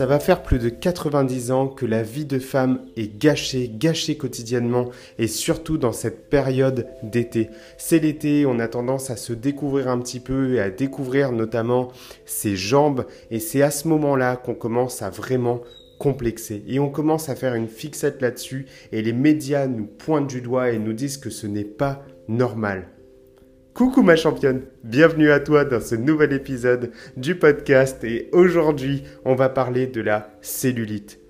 Ça va faire plus de 90 ans que la vie de femme est gâchée, gâchée quotidiennement et surtout dans cette période d'été. C'est l'été, on a tendance à se découvrir un petit peu et à découvrir notamment ses jambes et c'est à ce moment-là qu'on commence à vraiment complexer et on commence à faire une fixette là-dessus et les médias nous pointent du doigt et nous disent que ce n'est pas normal. Coucou ma championne, bienvenue à toi dans ce nouvel épisode du podcast et aujourd'hui on va parler de la cellulite.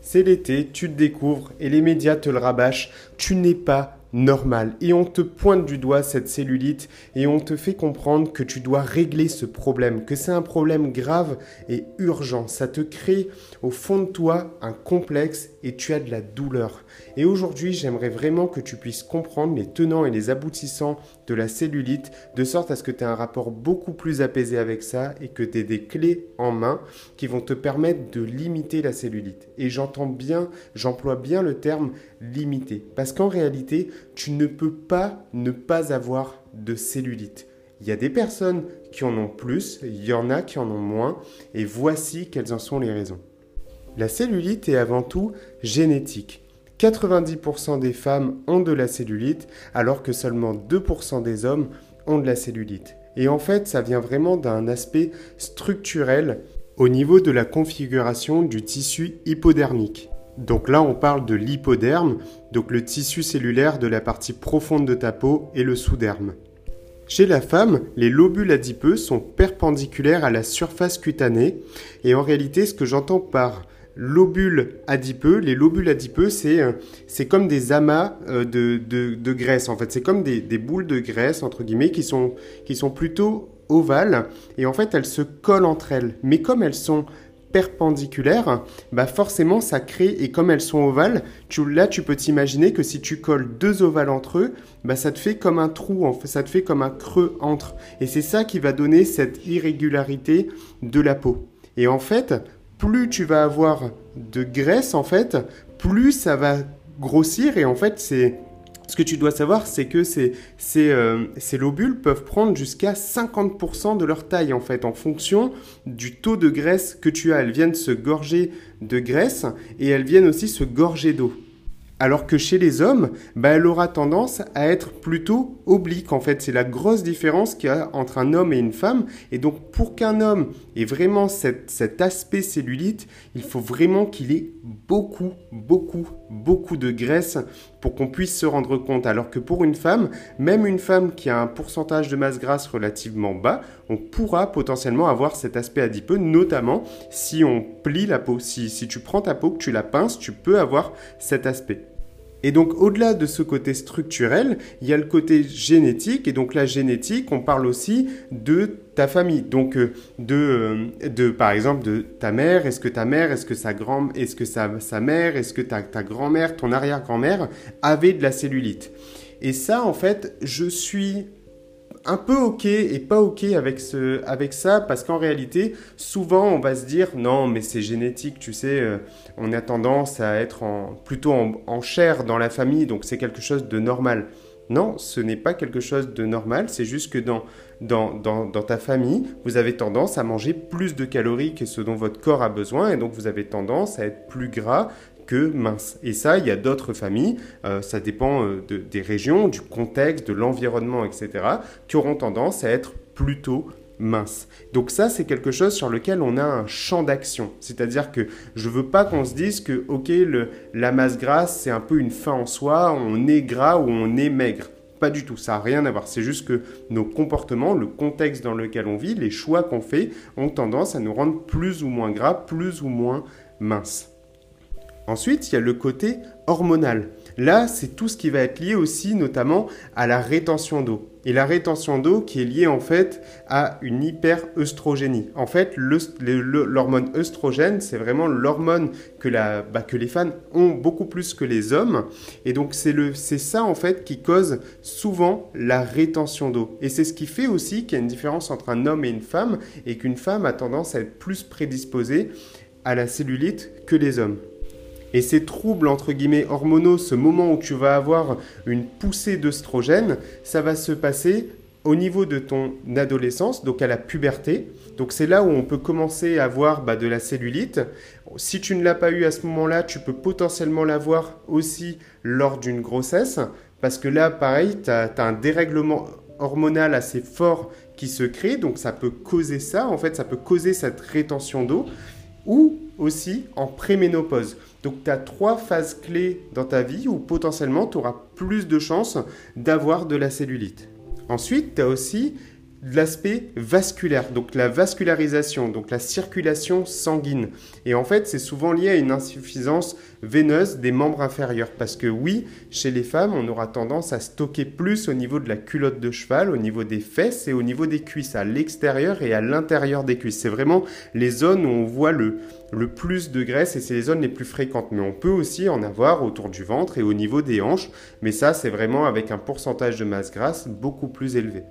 C'est l'été, tu te découvres et les médias te le rabâchent, tu n'es pas normal. Et on te pointe du doigt cette cellulite et on te fait comprendre que tu dois régler ce problème, que c'est un problème grave et urgent. Ça te crée au fond de toi un complexe et tu as de la douleur. Et aujourd'hui, j'aimerais vraiment que tu puisses comprendre les tenants et les aboutissants de la cellulite de sorte à ce que tu aies un rapport beaucoup plus apaisé avec ça et que tu aies des clés en main qui vont te permettre de limiter la cellulite. Et j'entends bien, j'emploie bien le terme limiter parce qu'en réalité, tu ne peux pas ne pas avoir de cellulite. Il y a des personnes qui en ont plus, il y en a qui en ont moins, et voici quelles en sont les raisons. La cellulite est avant tout génétique. 90% des femmes ont de la cellulite, alors que seulement 2% des hommes ont de la cellulite. Et en fait, ça vient vraiment d'un aspect structurel au niveau de la configuration du tissu hypodermique. Donc là, on parle de l'hypoderme, donc le tissu cellulaire de la partie profonde de ta peau et le sous-derme. Chez la femme, les lobules adipeux sont perpendiculaires à la surface cutanée et en réalité, ce que j'entends par lobules adipeux, les lobules adipeux, c'est euh, comme des amas euh, de, graisse en fait, c'est comme des, boules de graisse entre guillemets qui sont, qui sont plutôt ovales et en fait elles se collent entre elles. Mais comme elles sont perpendiculaires, bah forcément ça crée, et comme elles sont ovales, tu, là tu peux t'imaginer que si tu colles deux ovales entre eux, bah ça te fait comme un trou, en fait, ça te fait comme un creux entre. Et c'est ça qui va donner cette irrégularité de la peau. Et en fait, plus tu vas avoir de graisse, en fait, plus ça va grossir, et en fait c'est ce que tu dois savoir, c'est que ces, euh, lobules peuvent prendre jusqu'à 50% de leur taille, en fait, en fonction du taux de graisse que tu as. Elles viennent se gorger de graisse et elles viennent aussi se gorger d'eau. Alors que chez les hommes, bah, elle aura tendance à être plutôt oblique. En fait, c'est la grosse différence qu'il y a entre un homme et une femme. Et donc, pour qu'un homme ait vraiment cet aspect cellulite, il faut vraiment qu'il ait beaucoup, beaucoup, beaucoup de graisse pour qu'on puisse se rendre compte. Alors que pour une femme, même une femme qui a un pourcentage de masse grasse relativement bas, on pourra potentiellement avoir cet aspect adipeux, notamment si on plie la peau. Si, si tu prends ta peau, que tu la pinces, tu peux avoir cet aspect. Et donc au-delà de ce côté structurel, il y a le côté génétique. Et donc la génétique, on parle aussi de ta famille. Donc euh, de, euh, de par exemple de ta mère. Est-ce que ta mère, est-ce que sa grand, est-ce que sa, sa mère, est-ce que ta, ta grand-mère, ton arrière-grand-mère avait de la cellulite? Et ça, en fait, je suis un peu ok et pas ok avec, ça parce qu'en réalité, souvent on va se dire non, mais c'est génétique, tu sais, euh, on a tendance à être en, plutôt en, chair dans la famille, donc c'est quelque chose de normal. Non, ce n'est pas quelque chose de normal, c'est juste que dans, ta famille, vous avez tendance à manger plus de calories que ce dont votre corps a besoin, et donc vous avez tendance à être plus gras, que mince. Et ça, il y a d'autres familles, euh, ça dépend euh, des régions, du contexte, de l'environnement, etc., qui auront tendance à être plutôt minces. Donc ça, c'est quelque chose sur lequel on a un champ d'action. C'est-à-dire que je veux pas qu'on se dise que, ok, le, la masse grasse, c'est un peu une fin en soi, on est gras ou on est maigre. Pas du tout, ça n'a rien à voir. C'est juste que nos comportements, le contexte dans lequel on vit, les choix qu'on fait, ont tendance à nous rendre plus ou moins gras, plus ou moins minces. Ensuite, il y a le côté hormonal. Là, c'est tout ce qui va être lié aussi notamment à la rétention d'eau. Et la rétention d'eau qui est liée en fait à une hyperœstrogénie. En fait, l'hormone œstrogène, c'est vraiment l'hormone que, bah, que les femmes ont beaucoup plus que les hommes. Et donc, c'est ça en fait qui cause souvent la rétention d'eau. Et c'est ce qui fait aussi qu'il y a une différence entre un homme et une femme et qu'une femme a tendance à être plus prédisposée à la cellulite que les hommes. Et ces troubles, entre guillemets, hormonaux, ce moment où tu vas avoir une poussée d'œstrogène, ça va se passer au niveau de ton adolescence, donc à la puberté. Donc c'est là où on peut commencer à avoir bah, de la cellulite. Si tu ne l'as pas eu à ce moment-là, tu peux potentiellement l'avoir aussi lors d'une grossesse, parce que là, pareil, tu as, un dérèglement hormonal assez fort qui se crée, donc ça peut causer ça, en fait, ça peut causer cette rétention d'eau, ou aussi en préménopause. Donc tu as trois phases clés dans ta vie où potentiellement tu auras plus de chances d'avoir de la cellulite. Ensuite, tu as aussi l'aspect vasculaire, donc la vascularisation, donc la circulation sanguine. Et en fait, c'est souvent lié à une insuffisance veineuse des membres inférieurs. Parce que oui, chez les femmes, on aura tendance à stocker plus au niveau de la culotte de cheval, au niveau des fesses et au niveau des cuisses, à l'extérieur et à l'intérieur des cuisses. C'est vraiment les zones où on voit le, le plus de graisse et c'est les zones les plus fréquentes. Mais on peut aussi en avoir autour du ventre et au niveau des hanches. Mais ça, c'est vraiment avec un pourcentage de masse grasse beaucoup plus élevé.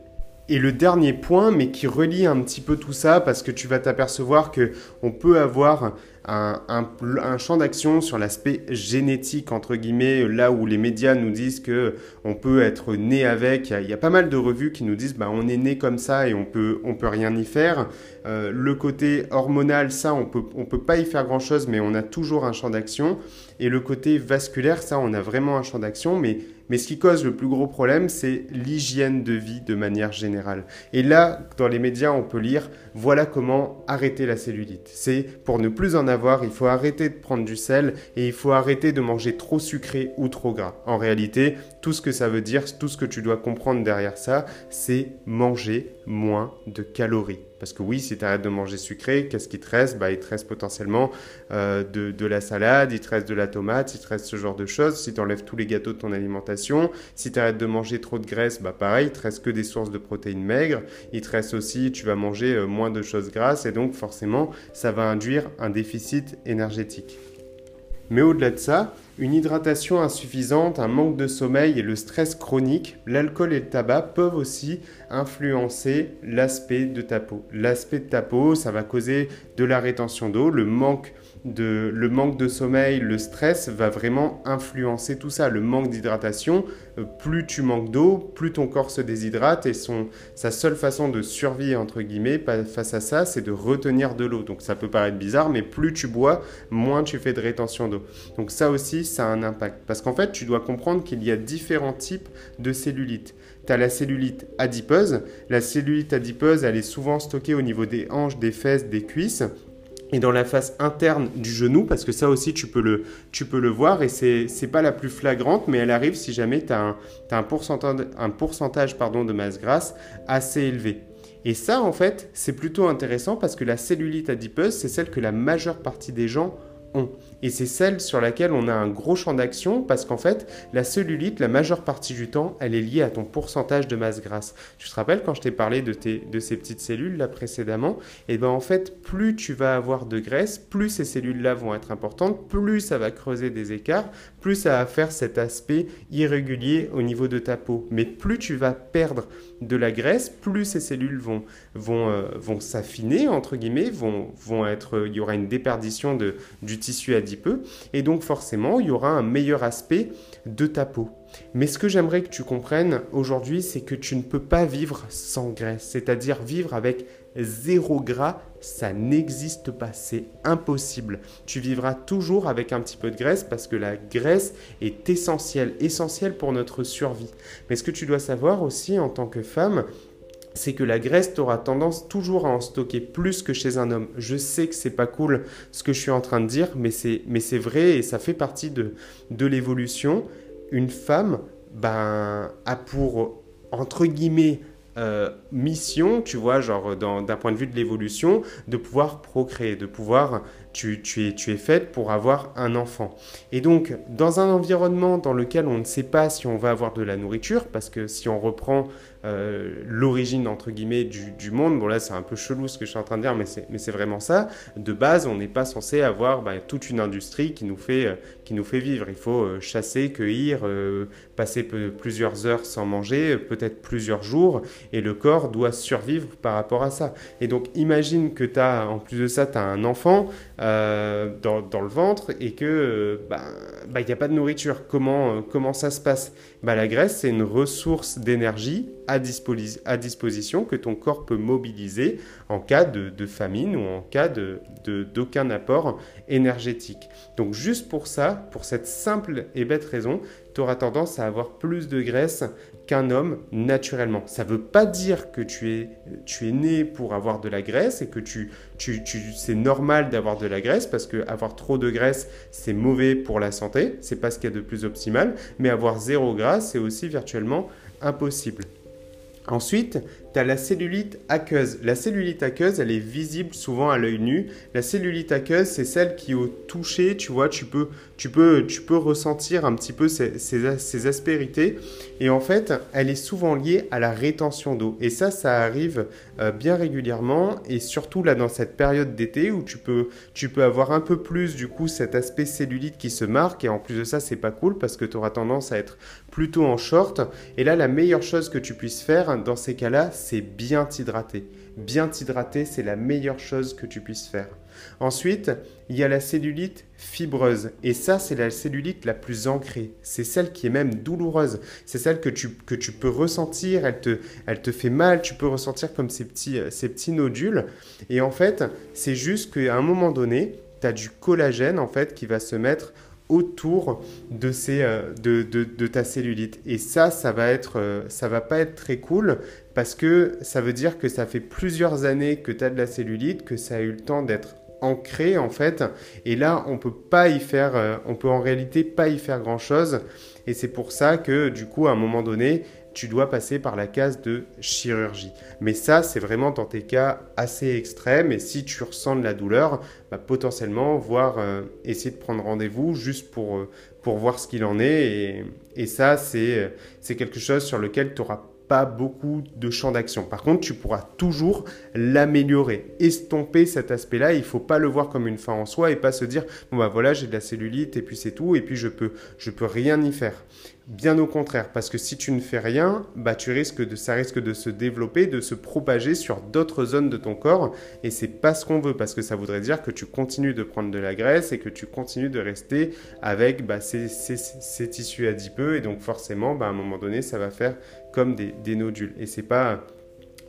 Et le dernier point, mais qui relie un petit peu tout ça, parce que tu vas t'apercevoir que on peut avoir un, champ d'action sur l'aspect génétique, entre guillemets, là où les médias nous disent que on peut être né avec. Il y, a, pas mal de revues qui nous disent bah, on est né comme ça et on peut, on peut rien y faire. Euh, le côté hormonal, ça, on peut, on peut pas y faire grand chose, mais on a toujours un champ d'action. Et le côté vasculaire, ça, on a vraiment un champ d'action, mais mais ce qui cause le plus gros problème, c'est l'hygiène de vie de manière générale. Et là, dans les médias, on peut lire voilà comment arrêter la cellulite. C'est pour ne plus en avoir, il faut arrêter de prendre du sel et il faut arrêter de manger trop sucré ou trop gras. En réalité, tout ce que ça veut dire, tout ce que tu dois comprendre derrière ça, c'est manger moins de calories. Parce que oui, si tu arrêtes de manger sucré, qu'est-ce qui te reste? Bah, Il te reste potentiellement euh, de, la salade, il te de la tomate, il te reste ce genre de choses. Si tu enlèves tous les gâteaux de ton alimentation, si tu arrêtes de manger trop de graisse, bah pareil, il te reste que des sources de protéines maigres. Il te reste aussi, tu vas manger euh, moins de choses grasses et donc forcément, ça va induire un déficit énergétique. Mais au-delà de ça, une hydratation insuffisante, un manque de sommeil et le stress chronique, l'alcool et le tabac peuvent aussi influencer l'aspect de ta peau. L'aspect de ta peau, ça va causer de la rétention d'eau, le manque de, le manque de sommeil, le stress va vraiment influencer tout ça. Le manque d'hydratation, euh, plus tu manques d'eau, plus ton corps se déshydrate et son, sa seule façon de survivre, entre guillemets, face à ça, c'est de retenir de l'eau. Donc ça peut paraître bizarre, mais plus tu bois, moins tu fais de rétention d'eau. Donc ça aussi, ça a un impact. Parce qu'en fait, tu dois comprendre qu'il y a différents types de cellulite. Tu as la cellulite adipeuse. La cellulite adipeuse, elle est souvent stockée au niveau des hanches, des fesses, des cuisses et dans la face interne du genou, parce que ça aussi tu peux le, voir, et c'est n'est pas la plus flagrante, mais elle arrive si jamais tu as un, pourcentage, un pourcentage pardon, de masse grasse assez élevé. Et ça, en fait, c'est plutôt intéressant parce que la cellulite adipeuse, c'est celle que la majeure partie des gens et c'est celle sur laquelle on a un gros champ d'action parce qu'en fait, la cellulite, la majeure partie du temps, elle est liée à ton pourcentage de masse grasse. Tu te rappelles quand je t'ai parlé de, ces petites cellules là précédemment? Et eh bien en fait, plus tu vas avoir de graisse, plus ces cellules-là vont être importantes, plus ça va creuser des écarts, plus ça va faire cet aspect irrégulier au niveau de ta peau. Mais plus tu vas perdre de la graisse, plus ces cellules vont, vont, euh, vont s'affiner, entre guillemets, vont, vont être, il y aura une déperdition de, du tissu adipeux, et donc forcément, il y aura un meilleur aspect de ta peau. Mais ce que j'aimerais que tu comprennes aujourd'hui, c'est que tu ne peux pas vivre sans graisse, c'est-à-dire vivre avec zéro gras, ça n'existe pas, c'est impossible. Tu vivras toujours avec un petit peu de graisse parce que la graisse est essentielle, essentielle pour notre survie. Mais ce que tu dois savoir aussi en tant que femme, c'est que la graisse, aura tendance toujours à en stocker plus que chez un homme. Je sais que c'est pas cool ce que je suis en train de dire, mais c'est, mais c'est vrai et ça fait partie de, de l'évolution. Une femme ben, a pour, entre guillemets, euh, mission, tu vois, genre d'un point de vue de l'évolution, de pouvoir procréer, de pouvoir, tu, tu, es, tu es faite pour avoir un enfant. Et donc, dans un environnement dans lequel on ne sait pas si on va avoir de la nourriture, parce que si on reprend euh, l'origine entre guillemets du, monde. Bon là c'est un peu chelou ce que je suis en train de dire, mais c'est vraiment ça. De base, on n'est pas censé avoir bah, toute une industrie qui nous fait, euh, qui nous fait vivre. Il faut euh, chasser, cueillir, passer plusieurs heures sans manger, peut-être plusieurs jours, et le corps doit survivre par rapport à ça. Et donc imagine que tu as, en plus de ça, tu as un enfant dans, le ventre et que bah, bah, il n'y a pas de nourriture. Comment, comment ça se passe? Bah, La graisse, c'est une ressource d'énergie à, disposition que ton corps peut mobiliser en cas de, famine ou en cas d'aucun apport énergétique. Donc juste pour ça, pour cette simple et bête raison, tu auras tendance à avoir plus de graisse qu'un homme naturellement. Ça ne veut pas dire que tu es, tu né pour avoir de la graisse et que tu, tu, c'est normal d'avoir de la graisse parce que avoir trop de graisse, c'est mauvais pour la santé. C'est pas ce qu'il y a de plus optimal. Mais avoir zéro gras, c'est aussi virtuellement impossible. Ensuite, tu la cellulite aqueuse. La cellulite aqueuse, elle est visible souvent à l'œil nu. La cellulite aqueuse, c'est celle qui au toucher, tu vois, tu peux, tu peux, tu peux ressentir un petit peu ces, aspérités. Et en fait, elle est souvent liée à la rétention d'eau. Et ça, ça arrive euh, bien régulièrement. Et surtout là, dans cette période d'été où tu peux, tu peux avoir un peu plus du coup cet aspect cellulite qui se marque. Et en plus de ça, c'est pas cool parce que tu auras tendance à être plutôt en short. Et là, la meilleure chose que tu puisses faire dans ces cas-là, c'est bien t'hydrater. Bien t'hydrater, c'est la meilleure chose que tu puisses faire. Ensuite, il y a la cellulite fibreuse. Et ça, c'est la cellulite la plus ancrée. C'est celle qui est même douloureuse. C'est celle que tu, que tu peux ressentir. Elle te, elle te fait mal. Tu peux ressentir comme ces petits, ces petits nodules. Et en fait, c'est juste qu'à un moment donné, tu as du collagène en fait qui va se mettre autour de, ces, euh, de, ta cellulite. Et ça, ça va, être, euh, ça va pas être très cool parce que ça veut dire que ça fait plusieurs années que tu as de la cellulite, que ça a eu le temps d'être ancré en fait. Et là, on peut pas y faire, euh, on peut en réalité pas y faire grand chose. Et c'est pour ça que du coup, à un moment donné, tu dois passer par la case de chirurgie. Mais ça, c'est vraiment dans tes cas assez extrêmes. Et si tu ressens de la douleur, bah, potentiellement, voir, euh, essayer de prendre rendez-vous juste pour, euh, pour voir ce qu'il en est. Et, et ça, c'est quelque chose sur lequel tu auras pas beaucoup de champ d'action. Par contre, tu pourras toujours l'améliorer, estomper cet aspect-là. Il faut pas le voir comme une fin en soi et pas se dire bon bah voilà j'ai de la cellulite et puis c'est tout et puis je peux je peux rien y faire. Bien au contraire, parce que si tu ne fais rien, bah tu risques de, ça risque de se développer, de se propager sur d'autres zones de ton corps, et c'est pas ce qu'on veut, parce que ça voudrait dire que tu continues de prendre de la graisse et que tu continues de rester avec bah, ces, ces, tissus adipeux, et donc forcément, bah, à un moment donné, ça va faire des, nodules, et c'est pas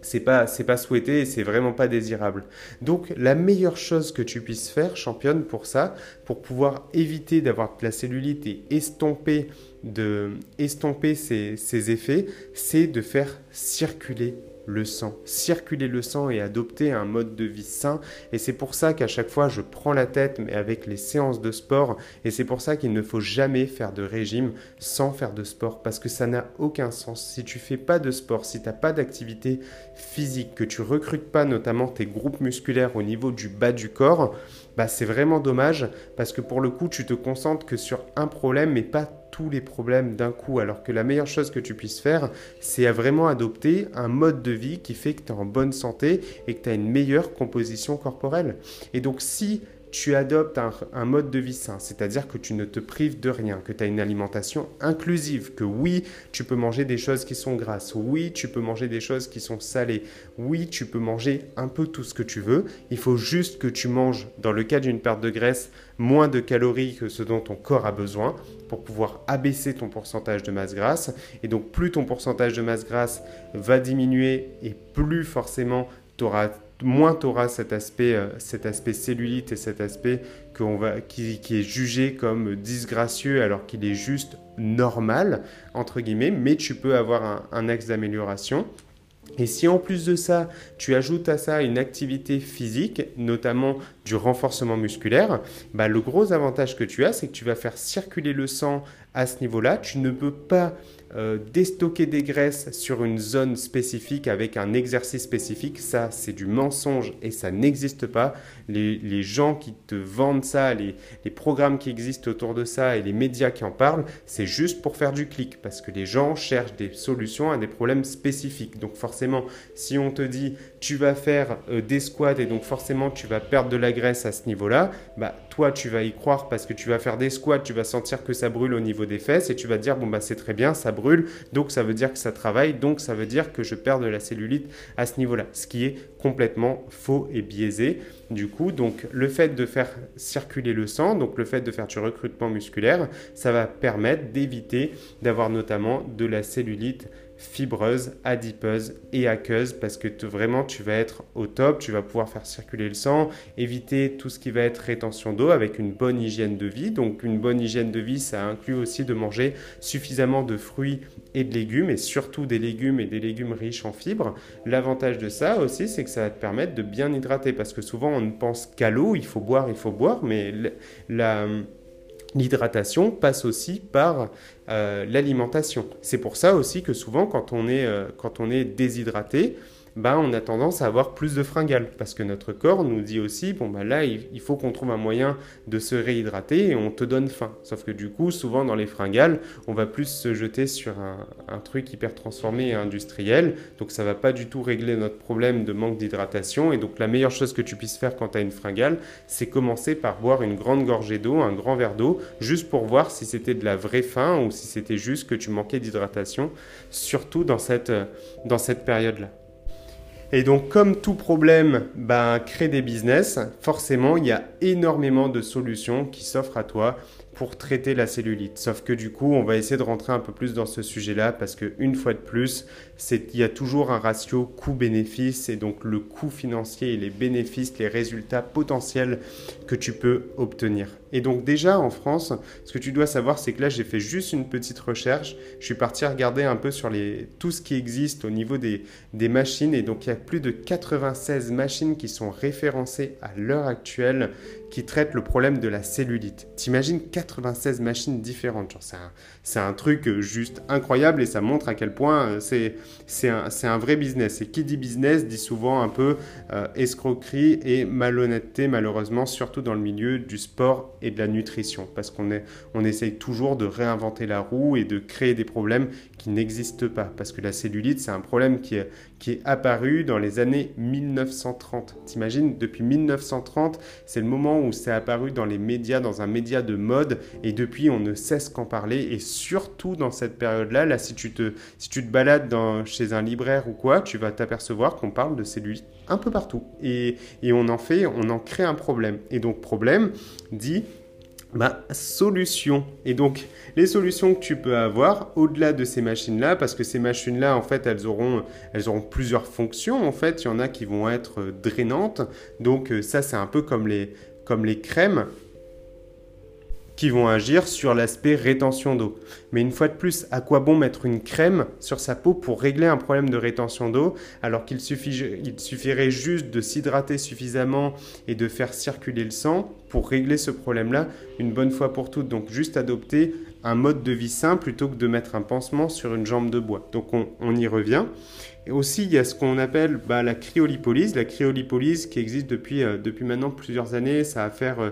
c'est pas c'est pas souhaité et c'est vraiment pas désirable. Donc la meilleure chose que tu puisses faire, championne, pour ça, pour pouvoir éviter d'avoir de la cellulite et estomper de estomper ces effets, c'est de faire circuler le sang, circuler le sang et adopter un mode de vie sain. Et c'est pour ça qu'à chaque fois, je prends la tête, mais avec les séances de sport. Et c'est pour ça qu'il ne faut jamais faire de régime sans faire de sport, parce que ça n'a aucun sens. Si tu fais pas de sport, si tu n'as pas d'activité physique, que tu recrutes pas notamment tes groupes musculaires au niveau du bas du corps, bah c'est vraiment dommage, parce que pour le coup, tu te concentres que sur un problème, mais pas les problèmes d'un coup, alors que la meilleure chose que tu puisses faire, c'est à vraiment adopter un mode de vie qui fait que tu es en bonne santé et que tu as une meilleure composition corporelle. Et donc si tu adoptes un, mode de vie sain, c'est-à-dire que tu ne te prives de rien, que tu as une alimentation inclusive, que oui, tu peux manger des choses qui sont grasses, oui, tu peux manger des choses qui sont salées, oui, tu peux manger un peu tout ce que tu veux, il faut juste que tu manges, dans le cas d'une perte de graisse, moins de calories que ce dont ton corps a besoin pour pouvoir abaisser ton pourcentage de masse grasse. Et donc plus ton pourcentage de masse grasse va diminuer et plus forcément tu auras moins tu auras cet aspect, euh, cet aspect cellulite et cet aspect va, qui, est jugé comme disgracieux alors qu'il est juste normal, entre guillemets, mais tu peux avoir un, un axe d'amélioration. Et si en plus de ça, tu ajoutes à ça une activité physique, notamment du renforcement musculaire, bah, le gros avantage que tu as, c'est que tu vas faire circuler le sang à ce niveau-là. Tu ne peux pas euh, déstocker des graisses sur une zone spécifique avec un exercice spécifique, ça c'est du mensonge et ça n'existe pas. Les, gens qui te vendent ça, les, les, programmes qui existent autour de ça et les médias qui en parlent, c'est juste pour faire du clic parce que les gens cherchent des solutions à des problèmes spécifiques. Donc forcément, si on te dit tu vas faire euh, des squats et donc forcément tu vas perdre de la graisse à ce niveau-là, bah toi tu vas y croire parce que tu vas faire des squats, tu vas sentir que ça brûle au niveau des fesses et tu vas dire bon bah c'est très bien, ça brûle, donc ça veut dire que ça travaille, donc ça veut dire que je perds de la cellulite à ce niveau-là, ce qui est complètement faux et biaisé. Du coup, donc le fait de faire circuler le sang, donc le fait de faire du recrutement musculaire, ça va permettre d'éviter d'avoir notamment de la cellulite fibreuse, adipeuse et aqueuse parce que vraiment tu vas être au top, tu vas pouvoir faire circuler le sang, éviter tout ce qui va être rétention d'eau avec une bonne hygiène de vie. Donc une bonne hygiène de vie, ça inclut aussi de manger suffisamment de fruits et de légumes et surtout des légumes et des légumes riches en fibres. L'avantage de ça aussi, c'est que ça va te permettre de bien hydrater parce que souvent on ne pense qu'à l'eau, il faut boire, il faut boire, mais la L'hydratation passe aussi par euh, l'alimentation. C'est pour ça aussi que souvent quand on est, euh, quand on est déshydraté, bah, on a tendance à avoir plus de fringales parce que notre corps nous dit aussi bon bah là il, faut qu'on trouve un moyen de se réhydrater et on te donne faim. Sauf que du coup souvent dans les fringales on va plus se jeter sur un, truc hyper transformé et industriel donc ça va pas du tout régler notre problème de manque d'hydratation et donc la meilleure chose que tu puisses faire quand tu as une fringale c'est commencer par boire une grande gorgée d'eau, un grand verre d'eau juste pour voir si c'était de la vraie faim ou si c'était juste que tu manquais d'hydratation surtout dans cette, cette période là. Et donc, comme tout problème ben, crée des business, forcément, il y a énormément de solutions qui s'offrent à toi pour traiter la cellulite. Sauf que du coup, on va essayer de rentrer un peu plus dans ce sujet-là parce que une fois de plus, il y a toujours un ratio coût-bénéfice et donc le coût financier et les bénéfices, les résultats potentiels que tu peux obtenir. Et donc déjà en France, ce que tu dois savoir, c'est que là j'ai fait juste une petite recherche. Je suis parti regarder un peu sur les, tout ce qui existe au niveau des, des machines et donc il y a plus de 96 machines qui sont référencées à l'heure actuelle qui traitent le problème de la cellulite. T'imagines 96 machines différentes. C'est un, truc juste incroyable et ça montre à quel point euh, c'est un, vrai business. Et qui dit business dit souvent un peu euh, escroquerie et malhonnêteté, malheureusement, surtout dans le milieu du sport et de la nutrition. Parce qu'on on essaye toujours de réinventer la roue et de créer des problèmes qui n'existent pas. Parce que la cellulite, c'est un problème qui est, qui est apparu dans les années 1930. T'imagines, depuis 1930, c'est le moment où c'est apparu dans les médias, dans un média de mode. Et depuis, on ne cesse qu'en parler. Et surtout dans cette période-là, là, si tu te, balades chez un libraire ou quoi, tu vas t'apercevoir qu'on parle de cellulite un peu partout. Et, on en fait, on en crée un problème. Et donc problème dit bah, solution. Et donc, les solutions que tu peux avoir au-delà de ces machines-là, parce que ces machines-là, en fait, elles auront, elles auront plusieurs fonctions. En fait, il y en a qui vont être drainantes. Donc, euh, ça, c'est un peu comme les, comme les crèmes qui vont agir sur l'aspect rétention d'eau. Mais une fois de plus, à quoi bon mettre une crème sur sa peau pour régler un problème de rétention d'eau alors qu'il il suffirait juste de s'hydrater suffisamment et de faire circuler le sang pour régler ce problème-là une bonne fois pour toutes? Donc juste adopter un mode de vie sain plutôt que de mettre un pansement sur une jambe de bois. Donc on, y revient. Et aussi, il y a ce qu'on appelle bah, la cryolipolyse. La cryolipolyse qui existe depuis, euh, depuis maintenant plusieurs années, ça va faire... Euh,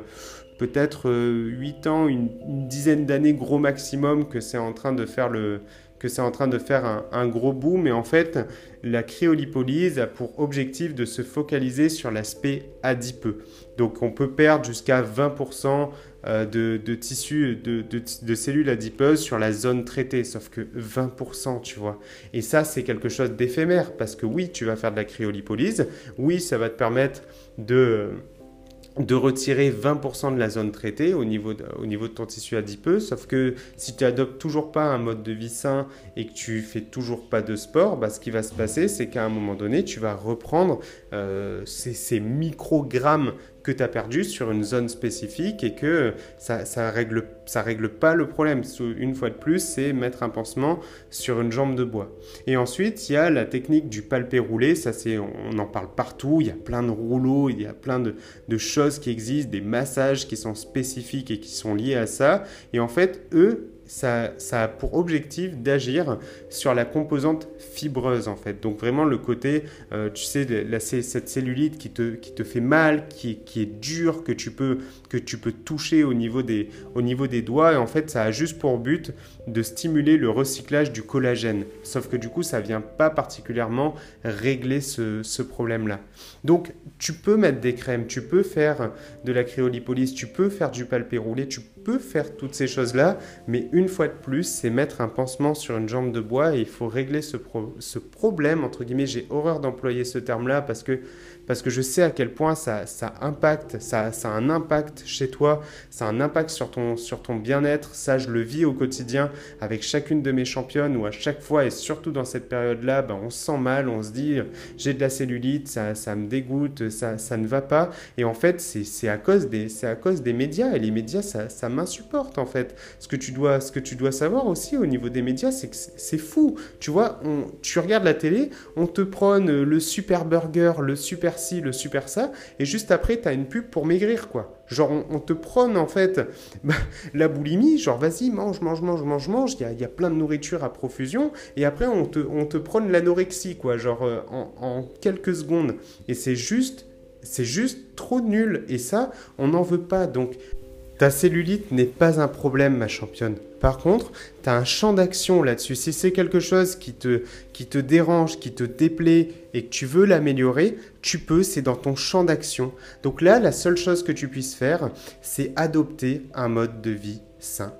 peut-être 8 euh, ans, une, dizaine d'années gros maximum que c'est en train de faire le que c'est en train de faire un, gros boom, mais en fait, la cryolipolyse a pour objectif de se focaliser sur l'aspect adipeux. Donc, on peut perdre jusqu'à 20% euh, de, de tissus, de, de, de, cellules adipeuses sur la zone traitée, sauf que 20%, tu vois. Et ça, c'est quelque chose d'éphémère, parce que oui, tu vas faire de la cryolipolyse, oui, ça va te permettre de de retirer 20% de la zone traitée au niveau, de, ton tissu adipeux. Sauf que si tu adoptes toujours pas un mode de vie sain et que tu fais toujours pas de sport, bah, ce qui va se passer, c'est qu'à un moment donné, tu vas reprendre euh, ces microgrammes que tu as perdu sur une zone spécifique et que ça, ça règle ça règle pas le problème. Une fois de plus, c'est mettre un pansement sur une jambe de bois. Et ensuite, il y a la technique du palpé roulé. Ça, c'est, on en parle partout. Il y a plein de rouleaux, il y a plein de, de choses qui existent, des massages qui sont spécifiques et qui sont liés à ça. Et en fait, eux, ça, a pour objectif d'agir sur la composante fibreuse en fait. Donc vraiment le côté, euh, tu sais, cette cellulite qui te, qui te fait mal, qui, qui est dure, que tu, peux, que tu peux toucher au niveau, des, au niveau des doigts. Et en fait, ça a juste pour but de stimuler le recyclage du collagène. Sauf que du coup, ça vient pas particulièrement régler ce, ce problème-là. Donc tu peux mettre des crèmes, tu peux faire de la cryolipolyse, tu peux faire du palpé roulé, tu peux faire toutes ces choses-là, mais une fois de plus, c'est mettre un pansement sur une jambe de bois et il faut régler ce, ce problème, entre guillemets, j'ai horreur d'employer ce terme-là parce que parce que je sais à quel point ça, impacte, ça, ça, a un impact chez toi, ça a un impact sur ton, sur ton bien-être. Ça, je le vis au quotidien avec chacune de mes championnes où à chaque fois, et surtout dans cette période-là, ben, on se sent mal, on se dit j'ai de la cellulite, ça, ça me dégoûte, ça, ça, ne va pas. Et en fait, c'est à, cause des, à cause des médias. Et les médias, ça, ça m'insupporte en fait. Ce que, tu dois, ce que tu dois savoir aussi au niveau des médias, c'est que c'est fou. Tu vois, on, tu regardes la télé, on te prône le super burger, le super ci, le super ça, et juste après, tu as une pub pour maigrir, quoi. Genre, on, te prône, en fait, bah, la boulimie, genre, vas-y, mange, mange, mange, mange, mange, il y a, y a, plein de nourriture à profusion, et après, on te, on te prône l'anorexie, quoi, genre, euh, en, en quelques secondes. Et c'est juste, c'est juste trop nul, et ça, on n'en veut pas, donc... Ta cellulite n'est pas un problème, ma championne. Par contre, tu as un champ d'action là-dessus. Si c'est quelque chose qui te, qui te dérange, qui te déplaît et que tu veux l'améliorer, tu peux, c'est dans ton champ d'action. Donc là, la seule chose que tu puisses faire, c'est adopter un mode de vie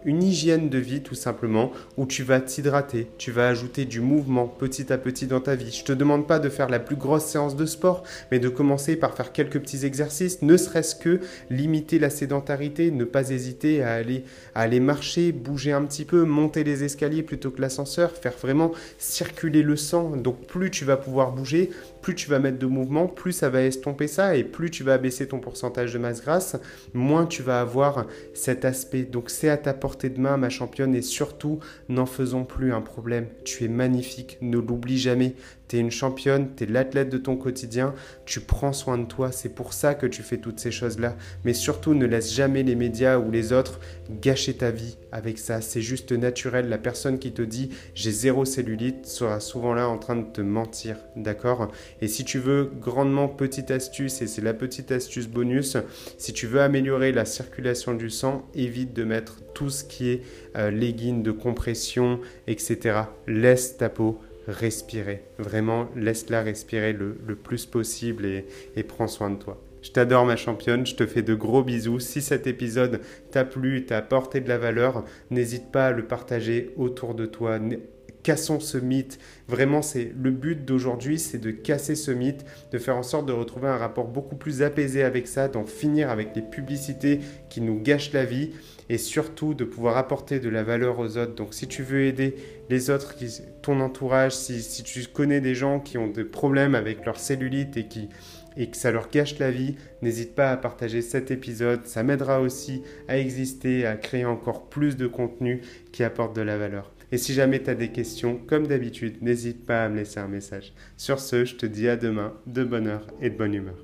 une hygiène de vie tout simplement, où tu vas t'hydrater, tu vas ajouter du mouvement petit à petit dans ta vie. Je te demande pas de faire la plus grosse séance de sport, mais de commencer par faire quelques petits exercices, ne serait-ce que limiter la sédentarité, ne pas hésiter à aller, à aller marcher, bouger un petit peu, monter les escaliers plutôt que l'ascenseur, faire vraiment circuler le sang. Donc plus tu vas pouvoir bouger, plus tu vas mettre de mouvement, plus ça va estomper ça et plus tu vas baisser ton pourcentage de masse grasse, moins tu vas avoir cet aspect. Donc c'est à ta portée de main, ma championne, et surtout, n'en faisons plus un problème. Tu es magnifique, ne l'oublie jamais tu es une championne, tu es l'athlète de ton quotidien, tu prends soin de toi, c'est pour ça que tu fais toutes ces choses-là. Mais surtout, ne laisse jamais les médias ou les autres gâcher ta vie avec ça. C'est juste naturel. La personne qui te dit j'ai zéro cellulite sera souvent là en train de te mentir, d'accord? Et si tu veux grandement petite astuce, et c'est la petite astuce bonus, si tu veux améliorer la circulation du sang, évite de mettre tout ce qui est euh, leggings de compression, etc. Laisse ta peau respirer. Vraiment, laisse-la respirer le, plus possible et, et prends soin de toi. Je t'adore ma championne, je te fais de gros bisous. Si cet épisode t'a plu, t'a apporté de la valeur, n'hésite pas à le partager autour de toi. Cassons ce mythe. Vraiment, c'est le but d'aujourd'hui, c'est de casser ce mythe, de faire en sorte de retrouver un rapport beaucoup plus apaisé avec ça, d'en finir avec les publicités qui nous gâchent la vie et surtout de pouvoir apporter de la valeur aux autres. Donc si tu veux aider les autres, ton entourage, si, tu connais des gens qui ont des problèmes avec leur cellulite et, qui, et que ça leur gâche la vie, n'hésite pas à partager cet épisode. Ça m'aidera aussi à exister, à créer encore plus de contenu qui apporte de la valeur. Et si jamais tu as des questions, comme d'habitude, n'hésite pas à me laisser un message. Sur ce, je te dis à demain, de bonne heure et de bonne humeur.